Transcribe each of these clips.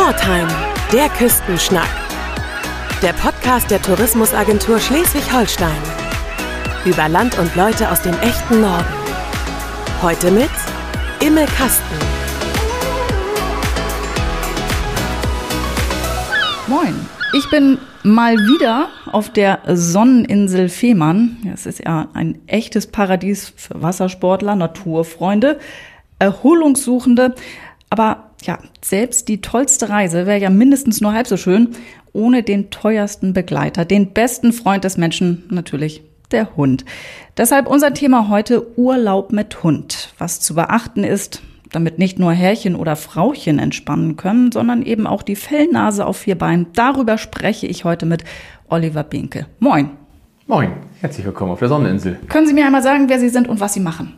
Shortheim, der Küstenschnack. Der Podcast der Tourismusagentur Schleswig-Holstein. Über Land und Leute aus dem echten Norden. Heute mit Imme Kasten. Moin, ich bin mal wieder auf der Sonneninsel Fehmarn. Es ist ja ein echtes Paradies für Wassersportler, Naturfreunde, Erholungssuchende. Aber ja, selbst die tollste Reise wäre ja mindestens nur halb so schön ohne den teuersten Begleiter, den besten Freund des Menschen, natürlich der Hund. Deshalb unser Thema heute Urlaub mit Hund. Was zu beachten ist, damit nicht nur Herrchen oder Frauchen entspannen können, sondern eben auch die Fellnase auf vier Beinen. Darüber spreche ich heute mit Oliver Binke. Moin. Moin, herzlich willkommen auf der Sonneninsel. Können Sie mir einmal sagen, wer Sie sind und was Sie machen?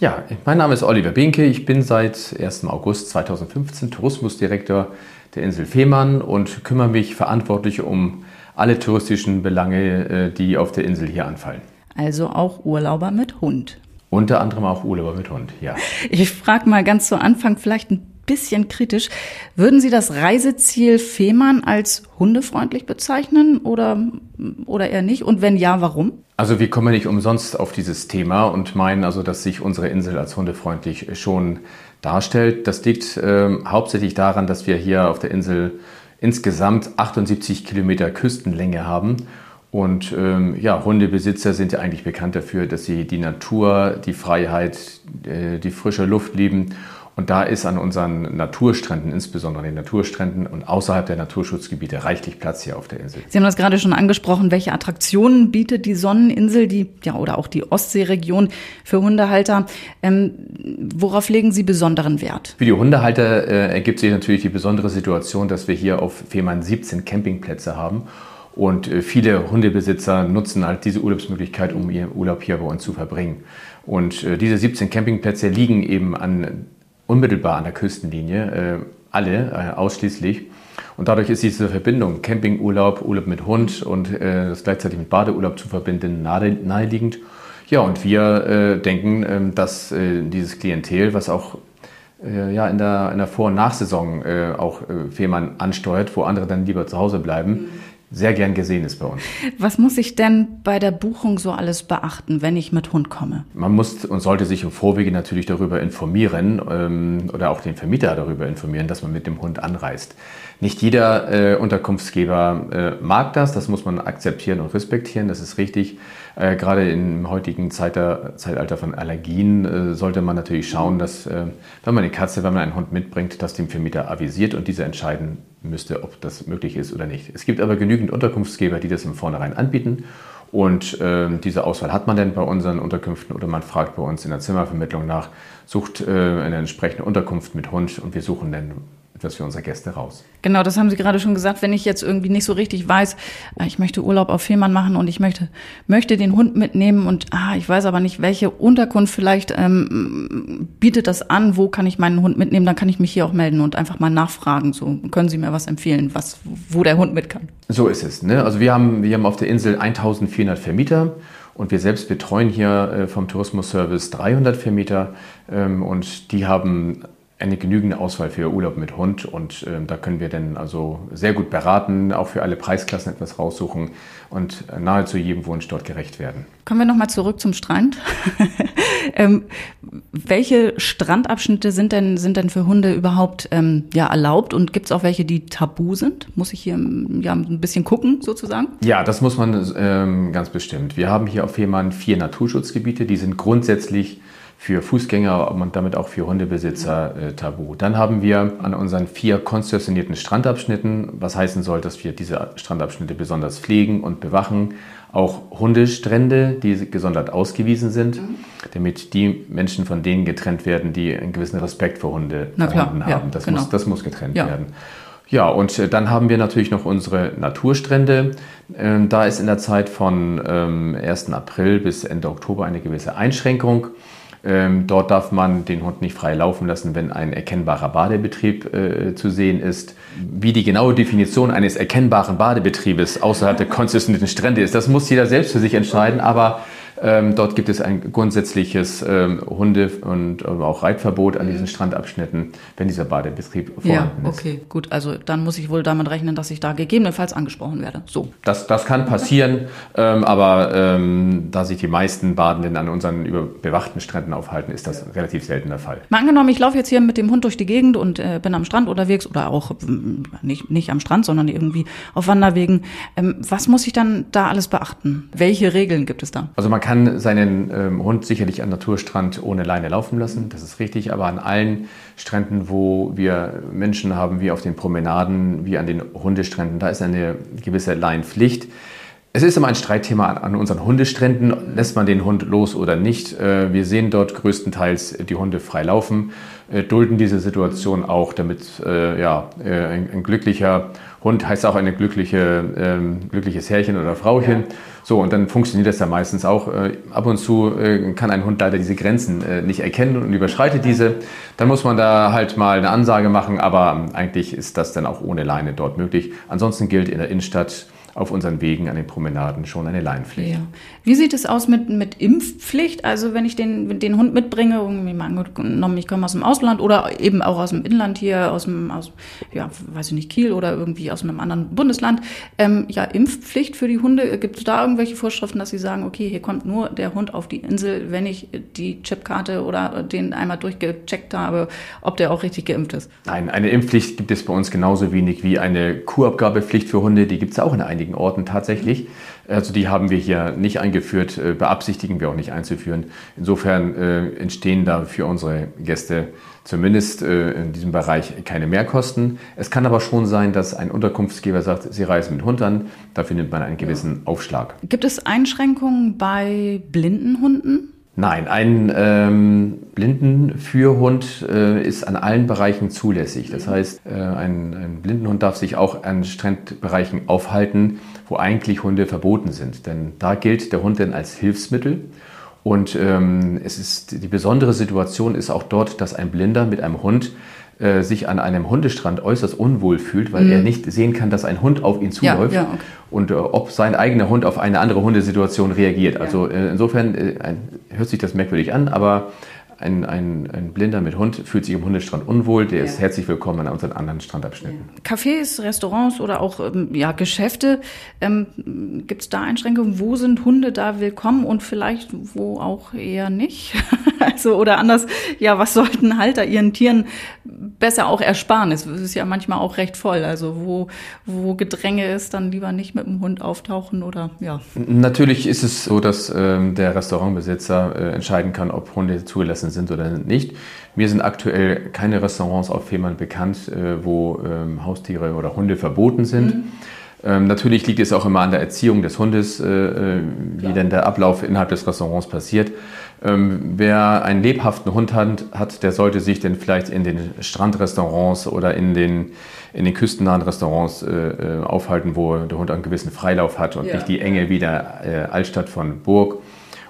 Ja, mein Name ist Oliver Binke. Ich bin seit 1. August 2015 Tourismusdirektor der Insel Fehmarn und kümmere mich verantwortlich um alle touristischen Belange, äh, die auf der Insel hier anfallen. Also auch Urlauber mit Hund. Unter anderem auch Urlauber mit Hund, ja. Ich frage mal ganz zu Anfang vielleicht ein bisschen kritisch. Würden Sie das Reiseziel Fehmarn als hundefreundlich bezeichnen oder, oder eher nicht? Und wenn ja, warum? Also wir kommen nicht umsonst auf dieses Thema und meinen also, dass sich unsere Insel als hundefreundlich schon darstellt. Das liegt äh, hauptsächlich daran, dass wir hier auf der Insel insgesamt 78 Kilometer Küstenlänge haben. Und ähm, ja, Hundebesitzer sind ja eigentlich bekannt dafür, dass sie die Natur, die Freiheit, äh, die frische Luft lieben und da ist an unseren Naturstränden, insbesondere den Naturstränden und außerhalb der Naturschutzgebiete, reichlich Platz hier auf der Insel. Sie haben das gerade schon angesprochen. Welche Attraktionen bietet die Sonneninsel, die ja oder auch die Ostseeregion für Hundehalter? Ähm, worauf legen Sie besonderen Wert? Für die Hundehalter äh, ergibt sich natürlich die besondere Situation, dass wir hier auf Fehmarn 17 Campingplätze haben. Und äh, viele Hundebesitzer nutzen halt diese Urlaubsmöglichkeit, um ihren Urlaub hier bei uns zu verbringen. Und äh, diese 17 Campingplätze liegen eben an unmittelbar an der Küstenlinie, äh, alle äh, ausschließlich. Und dadurch ist diese Verbindung Campingurlaub, Urlaub mit Hund und äh, das gleichzeitig mit Badeurlaub zu verbinden nahe, naheliegend. Ja, und wir denken, äh, dass dieses Klientel, was auch ja, in, der, in der Vor- und Nachsaison äh, auch äh, Fehmarn ansteuert, wo andere dann lieber zu Hause bleiben, mhm sehr gern gesehen ist bei uns. Was muss ich denn bei der Buchung so alles beachten, wenn ich mit Hund komme? Man muss und sollte sich im Vorwege natürlich darüber informieren ähm, oder auch den Vermieter darüber informieren, dass man mit dem Hund anreist. Nicht jeder äh, Unterkunftsgeber äh, mag das, das muss man akzeptieren und respektieren, das ist richtig. Äh, gerade im heutigen Zeitalter, Zeitalter von Allergien äh, sollte man natürlich schauen, dass äh, wenn man eine Katze, wenn man einen Hund mitbringt, dass dem Vermieter avisiert und dieser entscheiden müsste, ob das möglich ist oder nicht. Es gibt aber genügend Unterkunftsgeber, die das im Vornherein anbieten. Und äh, diese Auswahl hat man denn bei unseren Unterkünften oder man fragt bei uns in der Zimmervermittlung nach, sucht äh, eine entsprechende Unterkunft mit Hund und wir suchen dann etwas für unsere Gäste raus. Genau, das haben Sie gerade schon gesagt. Wenn ich jetzt irgendwie nicht so richtig weiß, äh, ich möchte Urlaub auf Fehmarn machen und ich möchte, möchte den Hund mitnehmen und ah, ich weiß aber nicht, welche Unterkunft vielleicht ähm, bietet das an, wo kann ich meinen Hund mitnehmen, dann kann ich mich hier auch melden und einfach mal nachfragen. So können Sie mir was empfehlen, was, wo der Hund mit kann. So ist es. Ne? Also wir haben, wir haben auf der Insel 1400 Vermieter. Und wir selbst betreuen hier äh, vom Tourismusservice 300 Vermieter ähm, und die haben eine genügende Auswahl für Urlaub mit Hund und äh, da können wir dann also sehr gut beraten, auch für alle Preisklassen etwas raussuchen und nahezu jedem Wunsch dort gerecht werden. Kommen wir nochmal zurück zum Strand. ähm, welche Strandabschnitte sind denn, sind denn für Hunde überhaupt ähm, ja, erlaubt und gibt es auch welche, die tabu sind? Muss ich hier ja, ein bisschen gucken sozusagen? Ja, das muss man ähm, ganz bestimmt. Wir haben hier auf Fehmarn vier Naturschutzgebiete, die sind grundsätzlich für Fußgänger und damit auch für Hundebesitzer äh, tabu. Dann haben wir an unseren vier konzessionierten Strandabschnitten, was heißen soll, dass wir diese Strandabschnitte besonders pflegen und bewachen, auch Hundestrände, die gesondert ausgewiesen sind, mhm. damit die Menschen von denen getrennt werden, die einen gewissen Respekt vor Hunde klar, haben. Ja, das, genau. muss, das muss getrennt ja. werden. Ja, und äh, dann haben wir natürlich noch unsere Naturstrände. Ähm, da ist in der Zeit von 1. Ähm, April bis Ende Oktober eine gewisse Einschränkung. Ähm, dort darf man den Hund nicht frei laufen lassen, wenn ein erkennbarer Badebetrieb äh, zu sehen ist. Wie die genaue Definition eines erkennbaren Badebetriebes außerhalb der konzessionierten Strände ist, das muss jeder selbst für sich entscheiden. Aber Ähm, dort gibt es ein grundsätzliches ähm, Hunde- und auch Reitverbot an diesen Strandabschnitten, wenn dieser Badebetrieb vorhanden ja, okay, gut. Also dann muss ich wohl damit rechnen, dass ich da gegebenenfalls angesprochen werde. So. Das, das kann passieren, ähm, aber ähm, da sich die meisten Badenden an unseren bewachten Stränden aufhalten, ist das relativ selten der Fall. Mal angenommen, ich laufe jetzt hier mit dem Hund durch die Gegend und äh, bin am Strand unterwegs oder auch nicht, nicht am Strand, sondern irgendwie auf Wanderwegen. Ähm, was muss ich dann da alles beachten? Welche Regeln gibt es da? Also man kann seinen ähm, Hund sicherlich am Naturstrand ohne Leine laufen lassen, das ist richtig, aber an allen Stränden, wo wir Menschen haben, wie auf den Promenaden, wie an den Hundestränden, da ist eine gewisse Leinenpflicht. Es ist immer ein Streitthema an unseren Hundestränden. Lässt man den Hund los oder nicht? Äh, wir sehen dort größtenteils die Hunde frei laufen, äh, dulden diese Situation auch, damit äh, ja, ein, ein glücklicher Hund heißt auch eine glückliche, ähm, glückliches Herrchen oder Frauchen. Ja. So, und dann funktioniert das ja meistens auch. ab und zu kann ein Hund leider diese Grenzen nicht erkennen und überschreitet diese. Dann muss man da halt mal eine Ansage machen, aber eigentlich ist das dann auch ohne Leine dort möglich. Ansonsten gilt in der Innenstadt auf unseren Wegen an den Promenaden schon eine Leinpflicht. Ja. Wie sieht es aus mit, mit Impfpflicht? Also wenn ich den, den Hund mitbringe, irgendwie mal angenommen, ich komme aus dem Ausland oder eben auch aus dem Inland hier, aus dem, aus, ja, weiß ich nicht, Kiel oder irgendwie aus einem anderen Bundesland. Ähm, ja, Impfpflicht für die Hunde. Gibt es da irgendwelche Vorschriften, dass Sie sagen, okay, hier kommt nur der Hund auf die Insel, wenn ich die Chipkarte oder den einmal durchgecheckt habe, ob der auch richtig geimpft ist? Nein, eine Impfpflicht gibt es bei uns genauso wenig wie eine Kurabgabepflicht für Hunde. Die gibt es auch in einigen einigen Orten tatsächlich. Also die haben wir hier nicht eingeführt, äh, beabsichtigen wir auch nicht einzuführen. Insofern äh, entstehen da für unsere Gäste zumindest äh, in diesem Bereich keine Mehrkosten. Es kann aber schon sein, dass ein Unterkunftsgeber sagt, Sie reisen mit Hund an, dafür nimmt man einen gewissen Aufschlag. Gibt es Einschränkungen bei blinden Hunden? Nein, ein ähm, Blindenführhund äh, ist an allen Bereichen zulässig. Das heißt, äh, ein, ein Blindenhund darf sich auch an Strandbereichen aufhalten, wo eigentlich Hunde verboten sind. Denn da gilt der Hund dann als Hilfsmittel. Und ähm, es ist, die besondere Situation ist auch dort, dass ein Blinder mit einem Hund äh, sich an einem Hundestrand äußerst unwohl fühlt, weil mhm. er nicht sehen kann, dass ein Hund auf ihn zuläuft ja, ja, okay. und äh, ob sein eigener Hund auf eine andere Hundesituation reagiert. Also äh, insofern äh, hört sich das merkwürdig an, aber ein, ein, ein, Blinder mit Hund fühlt sich im Hundestrand unwohl, der ja. ist herzlich willkommen an unseren anderen Strandabschnitten. Ja. Cafés, Restaurants oder auch ähm, ja, Geschäfte, ähm, gibt es da Einschränkungen? Wo sind Hunde da willkommen und vielleicht wo auch eher nicht? also oder anders, ja, was sollten Halter ihren Tieren besser auch ersparen? Es ist ja manchmal auch recht voll. Also wo, wo Gedränge ist, dann lieber nicht mit dem Hund auftauchen oder ja. Natürlich ist es so, dass ähm, der Restaurantbesitzer äh, entscheiden kann, ob Hunde zugelassen sind oder nicht. Mir sind aktuell keine Restaurants auf Fehmarn bekannt, äh, wo ähm, Haustiere oder Hunde verboten sind. Mhm. Ähm, natürlich liegt es auch immer an der Erziehung des Hundes, äh, äh wie denn der Ablauf innerhalb des Restaurants passiert. Ähm, wer einen lebhaften Hund hat, hat, der sollte sich denn vielleicht in den Strandrestaurants oder in den, in den küstennahen Restaurants äh aufhalten, wo der Hund einen gewissen Freilauf hat und ja. nicht die Enge wie der äh, Altstadt von Burg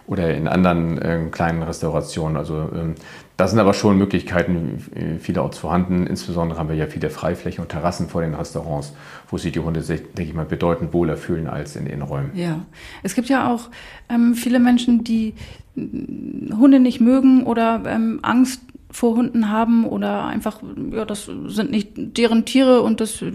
oder in anderen äh, kleinen Restaurationen. Also ähm, da sind aber schon Möglichkeiten äh, vielerorts vorhanden. Insbesondere haben wir ja viele Freiflächen und Terrassen vor den Restaurants, wo sich die Hunde denke ich mal, bedeutend wohler fühlen als in Innenräumen. Ja, es gibt ja auch ähm, viele Menschen, die äh, Hunde nicht mögen oder ähm, Angst vor Hunden haben oder einfach, ja, das sind nicht deren Tiere und das äh,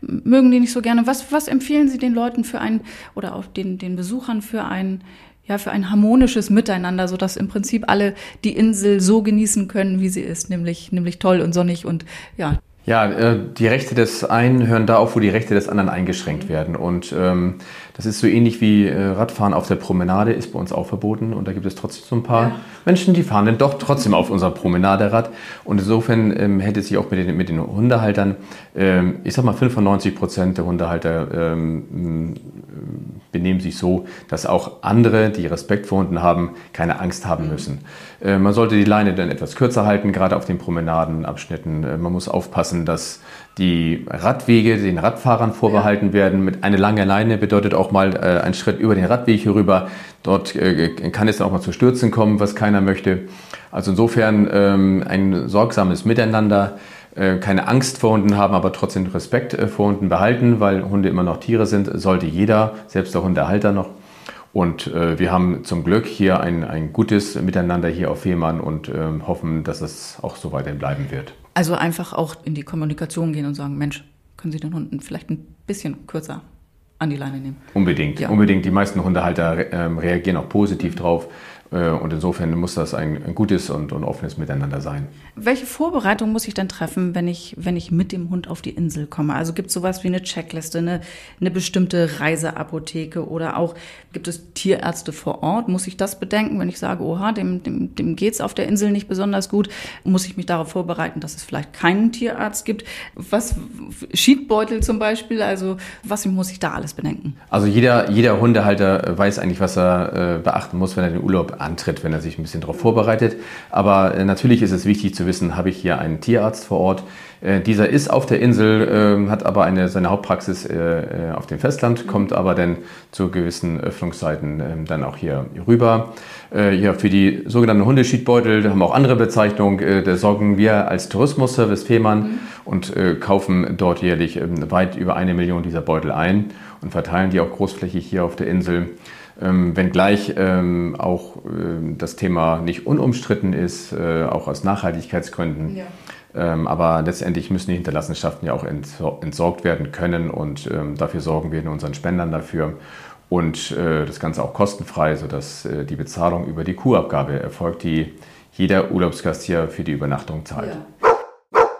mögen die nicht so gerne. Was, was empfehlen Sie den Leuten für ein oder auch den, den Besuchern für ein ja, für ein harmonisches Miteinander, so dass im Prinzip alle die Insel so genießen können, wie sie ist, nämlich, nämlich toll und sonnig und ja. Ja, äh, die Rechte des einen hören da auf, wo die Rechte des anderen eingeschränkt werden. Und ähm, das ist so ähnlich wie äh, Radfahren auf der Promenade, ist bei uns auch verboten. Und da gibt es trotzdem so ein paar ja. Menschen, die fahren dann doch trotzdem auf unser Promenaderad. Und insofern ähm, hätte sich auch mit den, mit den Hundehaltern, ähm, ich sag mal 95 Prozent der Hundehalter ähm, benehmen sich so, dass auch andere, die Respekt vor Hunden haben, keine Angst haben müssen. Äh, man sollte die Leine dann etwas kürzer halten, gerade auf den Promenadenabschnitten. Äh, man muss aufpassen, dass die Radwege den Radfahrern vorbehalten werden. Mit einer langen Leine bedeutet auch mal äh, ein Schritt über den Radweg hierüber. Dort äh, kann es dann auch mal zu Stürzen kommen, was keiner möchte. Also insofern ähm, ein sorgsames Miteinander keine Angst vor Hunden haben, aber trotzdem Respekt äh, vor Hunden behalten, weil Hunde immer noch Tiere sind, sollte jeder, selbst der Hundehalter noch. Und äh, wir haben zum Glück hier ein, ein gutes Miteinander hier auf Fehmarn und äh, hoffen, dass es auch so weiterhin bleiben wird. Also einfach auch in die Kommunikation gehen und sagen, Mensch, können Sie den Hunden vielleicht ein bisschen kürzer an die Leine nehmen? Unbedingt, ja. unbedingt. Die meisten Hundehalter äh, reagieren auch positiv drauf. Äh, und insofern muss das ein, ein gutes und, und, offenes Miteinander sein. Welche Vorbereitung muss ich denn treffen, wenn ich, wenn ich mit dem Hund auf die Insel komme? Also gibt es sowas wie eine Checkliste, eine, eine bestimmte Reiseapotheke oder auch gibt es Tierärzte vor Ort? Muss ich das bedenken, wenn ich sage, oha, dem, dem, dem geht es auf der Insel nicht besonders gut? Muss ich mich darauf vorbereiten, dass es vielleicht keinen Tierarzt gibt? Was, Schiedbeutel zum Beispiel, also was muss ich da alles bedenken? Also jeder, jeder Hundehalter weiß eigentlich, was er äh, beachten muss, wenn er den Urlaub antritt, wenn er sich ein bisschen darauf vorbereitet. Aber äh, natürlich ist es wichtig zu wissen, habe ich hier einen Tierarzt vor Ort. Äh, dieser ist auf der Insel, äh, hat aber eine, seine Hauptpraxis äh, auf dem Festland, kommt aber dann zu gewissen Öffnungszeiten ähm, dann auch hier rüber. Ja, für die sogenannten Hundeschiedbeutel, haben wir auch andere Bezeichnungen, da sorgen wir als Tourismusservice Fehmarn mhm. und kaufen dort jährlich ähm, weit über eine Million dieser Beutel ein und verteilen die auch großflächig hier auf der Insel. Ähm, wenngleich ähm, auch äh, das Thema nicht unumstritten ist, äh, auch aus Nachhaltigkeitsgründen. Ja. Ähm, aber letztendlich müssen die Hinterlassenschaften ja auch entsorgt werden können und ähm, dafür sorgen wir in unseren Spendern dafür. Und äh, das Ganze auch kostenfrei, sodass äh, die Bezahlung über die Kuhabgabe erfolgt, die jeder Urlaubsgast hier für die Übernachtung zahlt. Ja.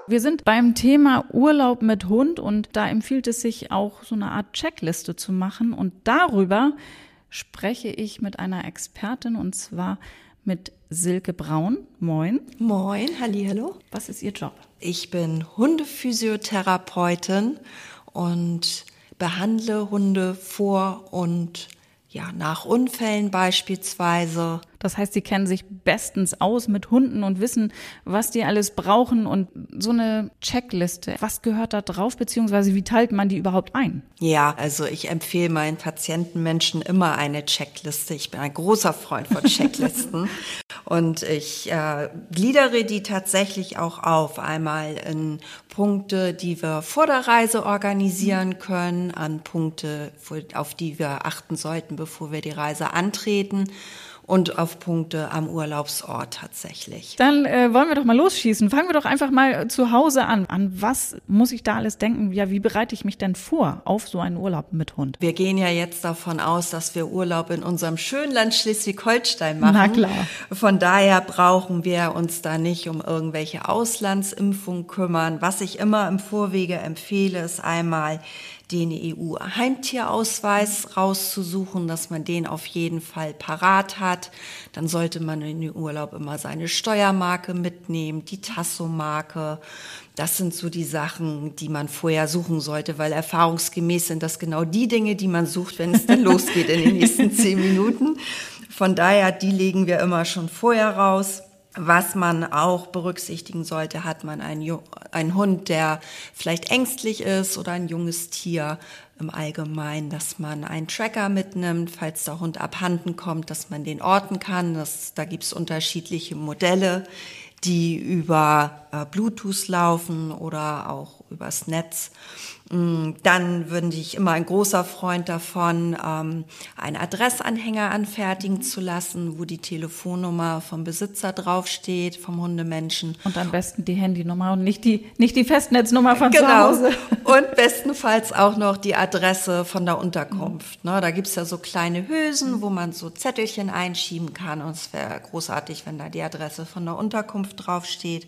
Wir sind beim Thema Urlaub mit Hund und da empfiehlt es sich auch so eine Art Checkliste zu machen und darüber spreche ich mit einer Expertin und zwar mit Silke Braun. Moin. Moin, hallo. Was ist Ihr Job? Ich bin Hundephysiotherapeutin und behandle Hunde vor und ja, nach Unfällen beispielsweise. Das heißt, sie kennen sich bestens aus mit Hunden und wissen, was die alles brauchen und so eine Checkliste. Was gehört da drauf, beziehungsweise wie teilt man die überhaupt ein? Ja, also ich empfehle meinen Patientenmenschen immer eine Checkliste. Ich bin ein großer Freund von Checklisten und ich äh, gliedere die tatsächlich auch auf. Einmal in Punkte, die wir vor der Reise organisieren können, an Punkte, auf die wir achten sollten, bevor wir die Reise antreten und auf Punkte am Urlaubsort tatsächlich. Dann äh, wollen wir doch mal losschießen. Fangen wir doch einfach mal zu Hause an. An was muss ich da alles denken? Ja, wie bereite ich mich denn vor auf so einen Urlaub mit Hund? Wir gehen ja jetzt davon aus, dass wir Urlaub in unserem schönen Land Schleswig-Holstein machen. Na klar. Von daher brauchen wir uns da nicht um irgendwelche Auslandsimpfungen kümmern. Was ich immer im Vorwege empfehle, ist einmal den EU-Heimtierausweis rauszusuchen, dass man den auf jeden Fall parat hat. Dann sollte man in den Urlaub immer seine Steuermarke mitnehmen, die Tasso-Marke. Das sind so die Sachen, die man vorher suchen sollte, weil erfahrungsgemäß sind das genau die Dinge, die man sucht, wenn es dann losgeht in den nächsten zehn Minuten. Von daher, die legen wir immer schon vorher raus. Was man auch berücksichtigen sollte, hat man einen, einen Hund, der vielleicht ängstlich ist oder ein junges Tier im Allgemeinen, dass man einen Tracker mitnimmt, falls der Hund abhanden kommt, dass man den orten kann. Das, da gibt's unterschiedliche Modelle, die über äh, Bluetooth laufen oder auch übers Netz. Mm, dann würde ich immer ein großer Freund davon, ähm, einen Adressanhänger anfertigen zu lassen, wo die Telefonnummer vom Besitzer draufsteht, vom Hundemenschen. Und am besten die Handynummer und nicht die, nicht die Festnetznummer von genau. zu Hause. Und bestenfalls auch noch die Adresse von der Unterkunft. Ne, da gibt's ja so kleine Hülsen, wo man so Zettelchen einschieben kann. Und es wäre großartig, wenn da die Adresse von der Unterkunft draufsteht.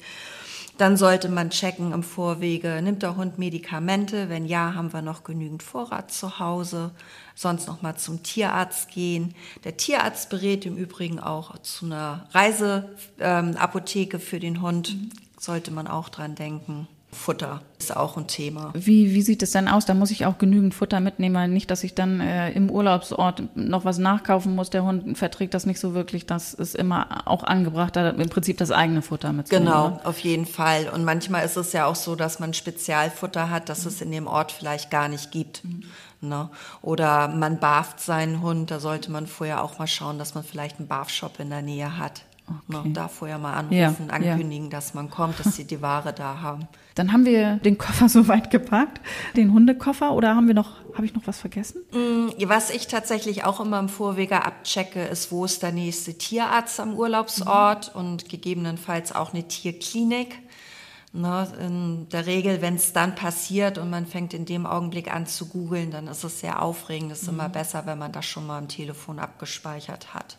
Dann sollte man checken im Vorwege, nimmt der Hund Medikamente? Wenn ja, haben wir noch genügend Vorrat zu Hause. Sonst noch mal zum Tierarzt gehen. Der Tierarzt berät im Übrigen auch zu einer Reiseapotheke ähm, für den Hund. Sollte man auch dran denken. Futter ist auch ein Thema. Wie, wie sieht es denn aus? Da muss ich auch genügend Futter mitnehmen, nicht, dass ich dann äh, im Urlaubsort noch was nachkaufen muss. Der Hund verträgt das nicht so wirklich. Das ist immer auch angebracht, da im Prinzip das eigene Futter mitzunehmen. Genau, ne? auf jeden Fall. Und manchmal ist es ja auch so, dass man Spezialfutter hat, das mhm. es in dem Ort vielleicht gar nicht gibt. Mhm. Ne? Oder man barft seinen Hund, da sollte man vorher auch mal schauen, dass man vielleicht einen Barfshop in der Nähe hat Okay. Da vorher mal anrufen, ja, ankündigen, ja. dass man kommt, dass sie die Ware da haben. Dann haben wir den Koffer soweit gepackt, den Hundekoffer, oder haben wir noch, habe ich noch was vergessen? Mm, was ich tatsächlich auch immer im Vorwege abchecke, ist, wo ist der nächste Tierarzt am Urlaubsort mhm. und gegebenenfalls auch eine Tierklinik. Ne, in der Regel, wenn es dann passiert und man fängt in dem Augenblick an zu googeln, dann ist es sehr aufregend. Es ist mhm. immer besser, wenn man das schon mal am Telefon abgespeichert hat.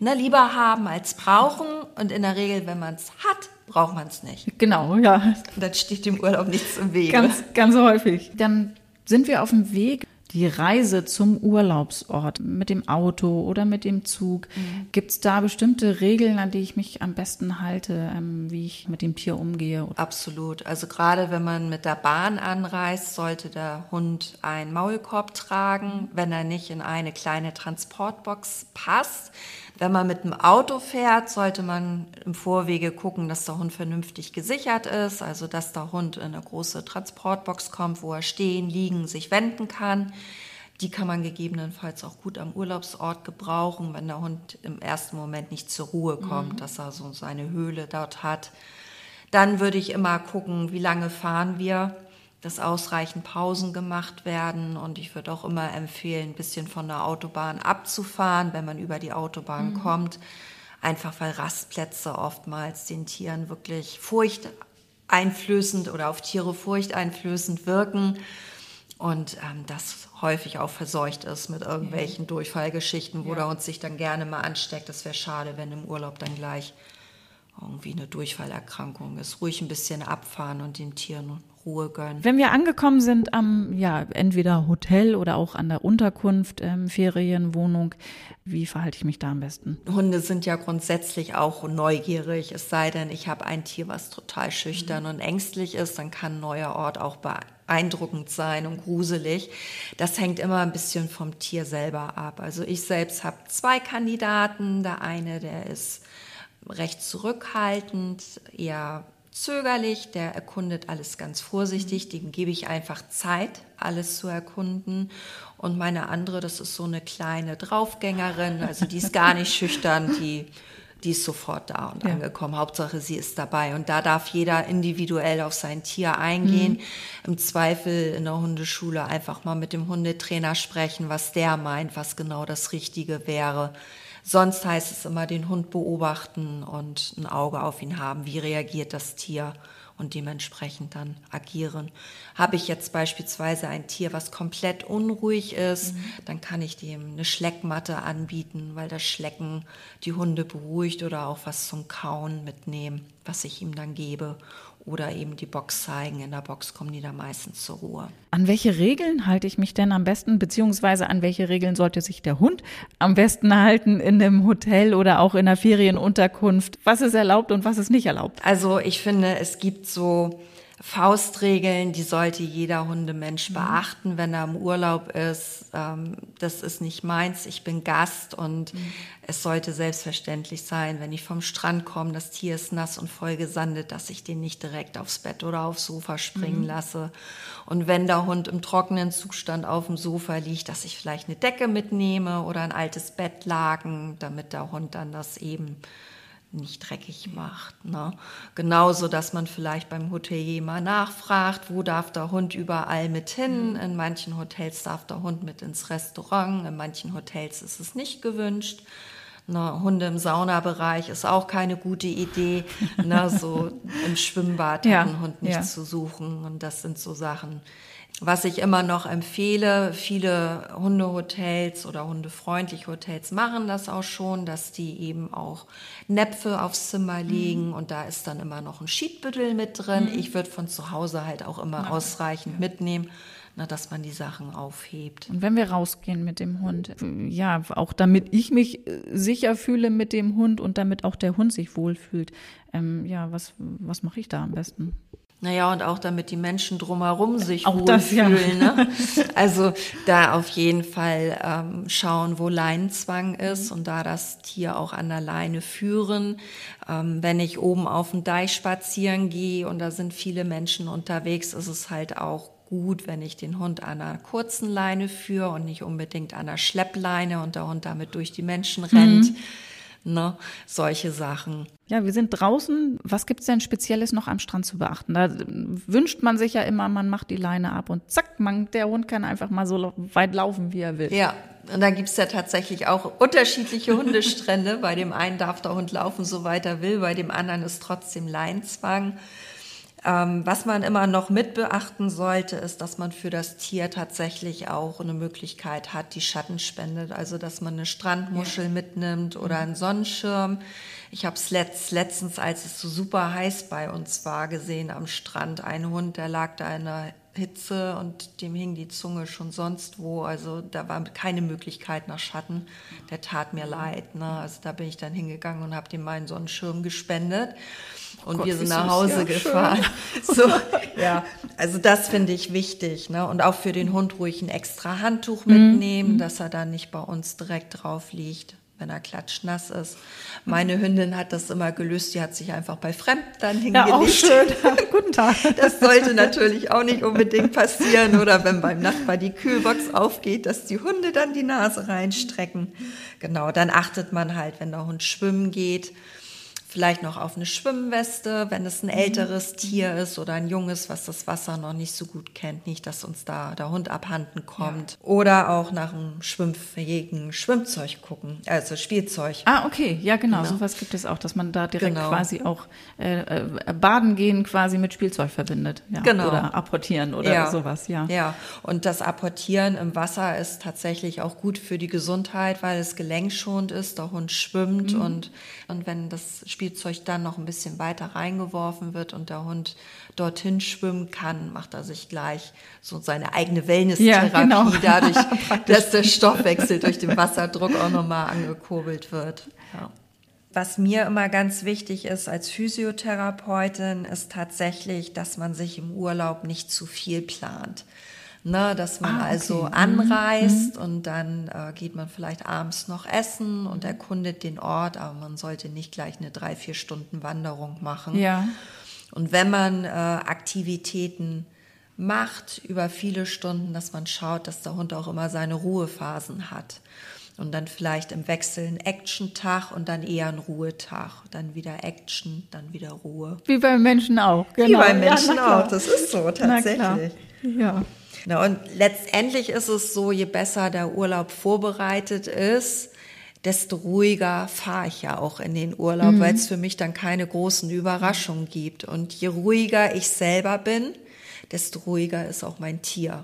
Ne, lieber haben als brauchen und in der Regel, wenn man es hat, braucht man es nicht. Genau, ja. Dann steht dem Urlaub nichts im Wege. Ganz, ganz häufig. Dann sind wir auf dem Weg die Reise zum Urlaubsort mit dem Auto oder mit dem Zug. Mhm. Gibt es da bestimmte Regeln, an die ich mich am besten halte, ähm, wie ich mit dem Tier umgehe? Absolut. Also gerade wenn man mit der Bahn anreist, sollte der Hund einen Maulkorb tragen, wenn er nicht in eine kleine Transportbox passt. Wenn man mit dem Auto fährt, sollte man im Vorwege gucken, dass der Hund vernünftig gesichert ist, also dass der Hund in eine große Transportbox kommt, wo er stehen, liegen, sich wenden kann. Die kann man gegebenenfalls auch gut am Urlaubsort gebrauchen, wenn der Hund im ersten Moment nicht zur Ruhe kommt, mhm. dass er so seine Höhle dort hat. Dann würde ich immer gucken, wie lange fahren wir dass ausreichend Pausen gemacht werden. Und ich würde auch immer empfehlen, ein bisschen von der Autobahn abzufahren, wenn man über die Autobahn mhm. kommt. Einfach weil Rastplätze oftmals den Tieren wirklich furchteinflößend oder auf Tiere furchteinflößend wirken. Und ähm, das häufig auch verseucht ist mit irgendwelchen ja. Durchfallgeschichten, wo ja. er uns sich dann gerne mal ansteckt. Das wäre schade, wenn im Urlaub dann gleich irgendwie eine Durchfallerkrankung ist. Ruhig ein bisschen abfahren und den Tieren Ruhe gönnen. Wenn wir angekommen sind am, ja, entweder Hotel oder auch an der Unterkunft, ähm, Ferienwohnung, wie verhalte ich mich da am besten? Hunde sind ja grundsätzlich auch neugierig, es sei denn, ich habe ein Tier, was total schüchtern mhm. und ängstlich ist, dann kann ein neuer Ort auch beeindruckend sein und gruselig. Das hängt immer ein bisschen vom Tier selber ab. Also ich selbst habe zwei Kandidaten. Der eine, der ist recht zurückhaltend, eher zögerlich, der erkundet alles ganz vorsichtig, dem gebe ich einfach Zeit, alles zu erkunden. Und meine andere, das ist so eine kleine Draufgängerin, also die ist gar nicht schüchtern, die, die ist sofort da und ja. angekommen. Hauptsache, sie ist dabei. Und da darf jeder individuell auf sein Tier eingehen. Mhm. Im Zweifel in der Hundeschule einfach mal mit dem Hundetrainer sprechen, was der meint, was genau das Richtige wäre. Sonst heißt es immer den Hund beobachten und ein Auge auf ihn haben. Wie reagiert das Tier? und dementsprechend dann agieren. Habe ich jetzt beispielsweise ein Tier, was komplett unruhig ist, mhm. dann kann ich dem eine Schleckmatte anbieten, weil das Schlecken die Hunde beruhigt oder auch was zum Kauen mitnehmen, was ich ihm dann gebe oder eben die Box zeigen. In der Box kommen die da meistens zur Ruhe. An welche Regeln halte ich mich denn am besten, beziehungsweise an welche Regeln sollte sich der Hund am besten halten in einem Hotel oder auch in einer Ferienunterkunft? Was ist erlaubt und was ist nicht erlaubt? Also ich finde, es gibt so Faustregeln, die sollte jeder Hundemensch mhm. beachten, wenn er im Urlaub ist. Ähm, das ist nicht meins, ich bin Gast und mhm. es sollte selbstverständlich sein, wenn ich vom Strand komme, das Tier ist nass und voll gesandet, dass ich den nicht direkt aufs Bett oder aufs Sofa springen mhm. lasse. Und wenn der Hund im trockenen Zustand auf dem Sofa liegt, dass ich vielleicht eine Decke mitnehme oder ein altes Bettlaken, damit der Hund dann das eben nicht dreckig macht. Ne? Genauso, dass man vielleicht beim Hotelier mal nachfragt, wo darf der Hund überall mit hin. Mhm. In manchen Hotels darf der Hund mit ins Restaurant, in manchen Hotels ist es nicht gewünscht. Ne, Hunde im Saunabereich ist auch keine gute Idee. Ne, so im Schwimmbad ja, hat ein Hund nichts ja. zu suchen. Und das sind so Sachen, was ich immer noch empfehle, viele Hundehotels oder hundefreundliche Hotels machen das auch schon, dass die eben auch Näpfe aufs Zimmer mhm. legen mhm. und da ist dann immer noch ein Schiedbüttel mit drin. Mhm. Ich würde von zu Hause halt auch immer ja. ausreichend mitnehmen. Na, dass man die Sachen aufhebt. Und wenn wir rausgehen mit dem Hund, ja, auch damit ich mich äh, sicher fühle mit dem Hund und damit auch der Hund sich wohlfühlt, ähm, ja, was, was mache ich da am besten? Naja, und auch damit die Menschen drumherum sich auch wohlfühlen. Ja. Ne? Also da auf jeden Fall ähm, schauen, wo Leinenzwang ist und da das Tier auch an der Leine führen. Ähm, wenn ich oben auf dem Deich spazieren gehe und da sind viele Menschen unterwegs, ist es halt auch gut, wenn ich den Hund an einer kurzen Leine führe und nicht unbedingt an einer Schleppleine und der Hund damit durch die Menschen rennt. Mhm Ne? Solche Sachen. Ja, wir sind draußen. Was gibt's denn Spezielles noch am Strand zu beachten? Da wünscht man sich ja immer, man macht die Leine ab und zack, man, der Hund kann einfach mal so weit laufen, wie er will. Ja, und da gibt's ja tatsächlich auch unterschiedliche Hundestrände. bei dem einen darf der Hund laufen, so weit er will, bei dem anderen ist trotzdem Leinzwang. Ähm, was man immer noch mit beachten sollte, ist, dass man für das Tier tatsächlich auch eine Möglichkeit hat, die Schatten spendet. Also, dass man eine Strandmuschel ja. mitnimmt oder einen Sonnenschirm. Ich habe es letzt, letztens, als es so super heiß bei uns war, gesehen am Strand. Ein Hund, der lag da in der Hitze und dem hing die Zunge schon sonst wo. Also da war keine Möglichkeit nach Schatten. Der tat mir leid. Ne? Also da bin ich dann hingegangen und habe dem meinen Sonnenschirm gespendet und Gott, wir sind nach Hause ja, gefahren. So, ja, also das finde ich wichtig. Ne? Und auch für den Hund ruhig ein extra Handtuch mitnehmen, mhm. dass er dann nicht bei uns direkt drauf liegt wenn er klatschnass ist. Meine Hündin hat das immer gelöst, die hat sich einfach bei Fremden dann hingelegt. Ja, auch schön. Guten Tag. Das sollte natürlich auch nicht unbedingt passieren oder wenn beim Nachbar die Kühlbox aufgeht, dass die Hunde dann die Nase reinstrecken. Genau, dann achtet man halt, wenn der Hund schwimmen geht, vielleicht noch auf eine Schwimmweste, wenn es ein mhm. älteres mhm. Tier ist oder ein junges, was das Wasser noch nicht so gut kennt, nicht, dass uns da der Hund abhanden kommt. Ja. Oder auch nach einem schwimmfähigen Schwimmzeug gucken, also Spielzeug. Ah, okay, ja genau, genau. sowas gibt es auch, dass man da direkt genau. quasi auch äh, äh, baden gehen quasi mit Spielzeug verbindet. Ja. Genau. Oder apportieren oder ja. sowas, ja. Ja, und das Apportieren im Wasser ist tatsächlich auch gut für die Gesundheit, weil es gelenkschonend ist, der Hund schwimmt mhm. und, und wenn das Spielzeug Spielzeug dann noch ein bisschen weiter reingeworfen wird und der Hund dorthin schwimmen kann, macht er sich gleich so seine eigene Wellness-Therapie ja, genau. dadurch, dass der Stoffwechsel durch den Wasserdruck auch nochmal angekurbelt wird. Ja. Was mir immer ganz wichtig ist als Physiotherapeutin, ist tatsächlich, dass man sich im Urlaub nicht zu viel plant. Ne, dass man ah, okay. also mhm. anreist mhm. und dann äh, geht man vielleicht abends noch essen und erkundet den Ort, aber man sollte nicht gleich eine drei, vier Stunden Wanderung machen. Ja. Und wenn man äh, Aktivitäten macht über viele Stunden, dass man schaut, dass der Hund auch immer seine Ruhephasen hat. Und dann vielleicht im Wechsel ein Action-Tag und dann eher ein Ruhetag. Dann wieder Action, dann wieder Ruhe. Wie beim Menschen auch, genau. Wie beim Menschen ja, auch, das ist so tatsächlich. Ja. Na, und letztendlich ist es so, je besser der Urlaub vorbereitet ist, desto ruhiger fahre ich ja auch in den Urlaub, mhm. weil es für mich dann keine großen Überraschungen gibt. Und je ruhiger ich selber bin, desto ruhiger ist auch mein Tier,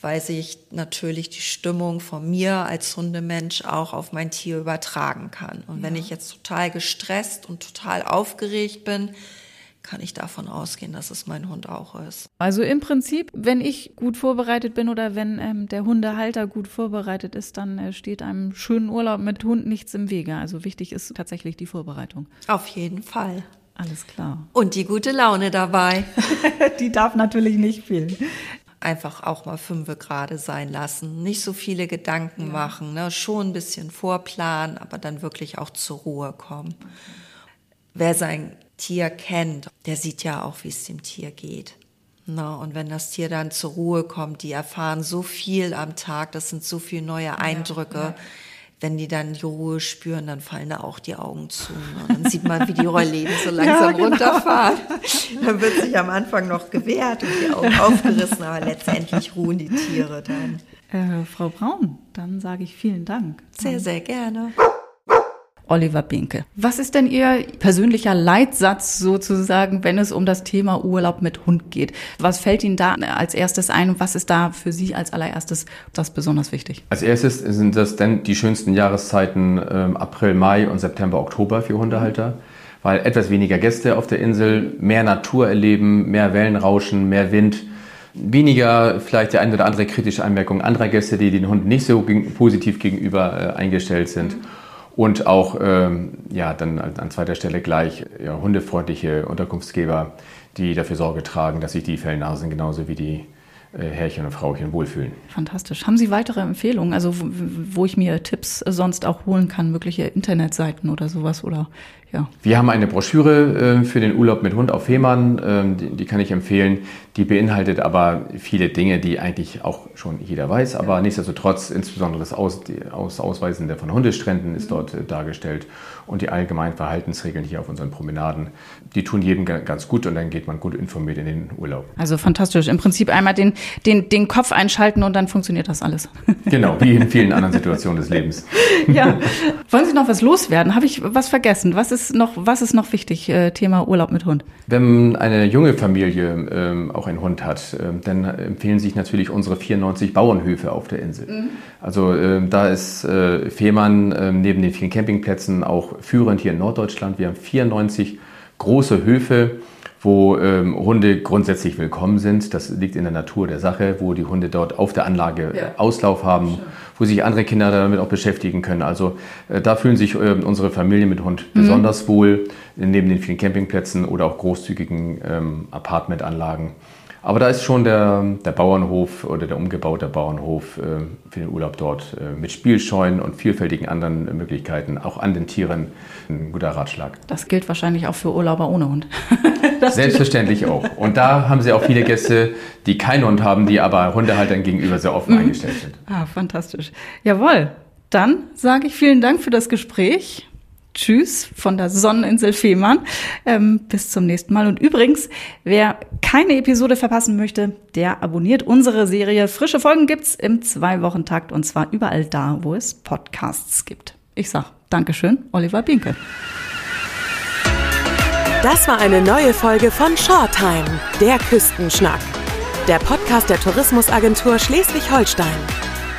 weil sich natürlich die Stimmung von mir als Hundemensch auch auf mein Tier übertragen kann. Und ja. wenn ich jetzt total gestresst und total aufgeregt bin, kann ich davon ausgehen, dass es mein Hund auch ist. Also im Prinzip, wenn ich gut vorbereitet bin oder wenn ähm, der Hundehalter gut vorbereitet ist, dann äh, steht einem schönen Urlaub mit Hund nichts im Wege. Also wichtig ist tatsächlich die Vorbereitung. Auf jeden Fall. Alles klar. Und die gute Laune dabei. die darf natürlich nicht fehlen einfach auch mal fünfe gerade sein lassen, nicht so viele Gedanken ja. machen, ne? schon ein bisschen vorplanen, aber dann wirklich auch zur Ruhe kommen. Wer sein Tier kennt, der sieht ja auch, wie es dem Tier geht. Na, und wenn das Tier dann zur Ruhe kommt, die erfahren so viel am Tag, das sind so viele neue Eindrücke. Ja, ja. Wenn die dann die Ruhe spüren, dann fallen da auch die Augen zu. Und dann sieht man, wie die Rollläden so langsam ja, genau. runterfahren. Dann wird sich am Anfang noch gewehrt und die Augen aufgerissen, aber letztendlich ruhen die Tiere dann. Äh, Frau Braun, dann sage ich vielen Dank. Sehr, sehr gerne. Oliver Binke. Was ist denn Ihr persönlicher Leitsatz sozusagen, wenn es um das Thema Urlaub mit Hund geht? Was fällt Ihnen da als erstes ein und was ist da für Sie als allererstes das besonders wichtig? Als erstes sind das denn die schönsten Jahreszeiten ähm, April, Mai und September, Oktober für Hundehalter. Weil etwas weniger Gäste auf der Insel, mehr Natur erleben, mehr Wellenrauschen, mehr Wind weniger vielleicht der eine oder andere kritische Anmerkung anderer Gäste, die den Hund nicht so positiv gegenüber äh, eingestellt sind. Mhm. Und auch ähm, ja, dann an zweiter Stelle gleich ja, hundefreundliche Unterkunftsgeber, die dafür Sorge tragen, dass sich die Fellnasen genauso wie die äh, Herrchen und Frauchen wohlfühlen. Fantastisch. Haben Sie weitere Empfehlungen, also wo, wo ich mir Tipps sonst auch holen kann, mögliche Internetseiten oder sowas oder ja? Wir haben eine Broschüre äh, für den Urlaub mit Hund auf Fehmarn, äh, die, die, kann ich empfehlen. Die beinhaltet aber viele Dinge, die eigentlich auch schon jeder weiß, aber nichtsdestotrotz insbesondere das Aus, Aus Ausweisen von Hundestränden ist dort äh, dargestellt und die allgemeinen Verhaltensregeln hier auf unseren Promenaden, die tun jedem ganz gut und dann geht man gut informiert in den Urlaub. Also fantastisch. Im Prinzip einmal den, den, den Kopf einschalten und dann funktioniert das alles. Genau, wie in vielen anderen Situationen des Lebens. Ja. Wollen Sie noch was loswerden? Habe ich was vergessen? Was ist noch, was ist noch wichtig? Äh, Thema Urlaub mit Hund. Wenn eine junge Familie ähm, auch einen Hund hat, äh, dann empfehlen sich natürlich unsere 94 Bauernhöfe auf der Insel. Mhm. Also äh, da ist äh, Fehmarn ähm, neben den vielen Campingplätzen auch führend hier in Norddeutschland. Wir haben 94 große Höfe, wo ähm, Hunde grundsätzlich willkommen sind. Das liegt in der Natur der Sache, wo die Hunde dort auf der Anlage ja. Auslauf haben, Schön. wo sich andere Kinder damit auch beschäftigen können. Also äh, da fühlen sich äh, unsere Familien mit Hund mhm. besonders wohl, neben den vielen Campingplätzen oder auch großzügigen ähm, Apartmentanlagen. Aber da ist schon der, der Bauernhof oder der umgebaute Bauernhof äh, für den Urlaub dort äh, mit Spielscheunen und vielfältigen anderen Möglichkeiten, auch an den Tieren, ein guter Ratschlag. Das gilt wahrscheinlich auch für Urlauber ohne Hund. Selbstverständlich auch. Und da haben Sie auch viele Gäste, die keinen Hund haben, die aber Hundehaltern gegenüber sehr offen mhm. eingestellt sind. Ah, fantastisch. Jawohl. Dann sage ich vielen Dank für das Gespräch. Tschüss von der Sonneninsel Fehmarn. Ähm, bis zum nächsten Mal. Und übrigens, wer keine Episode verpassen möchte, der abonniert unsere Serie. Frische Folgen gibt's im Zwei-Wochen-Takt und zwar überall da, wo es Podcasts gibt. Ich sag Dankeschön, Oliver Binke. Das war eine neue Folge von Shortime, der Küstenschnack. Der Podcast der Tourismusagentur Schleswig-Holstein.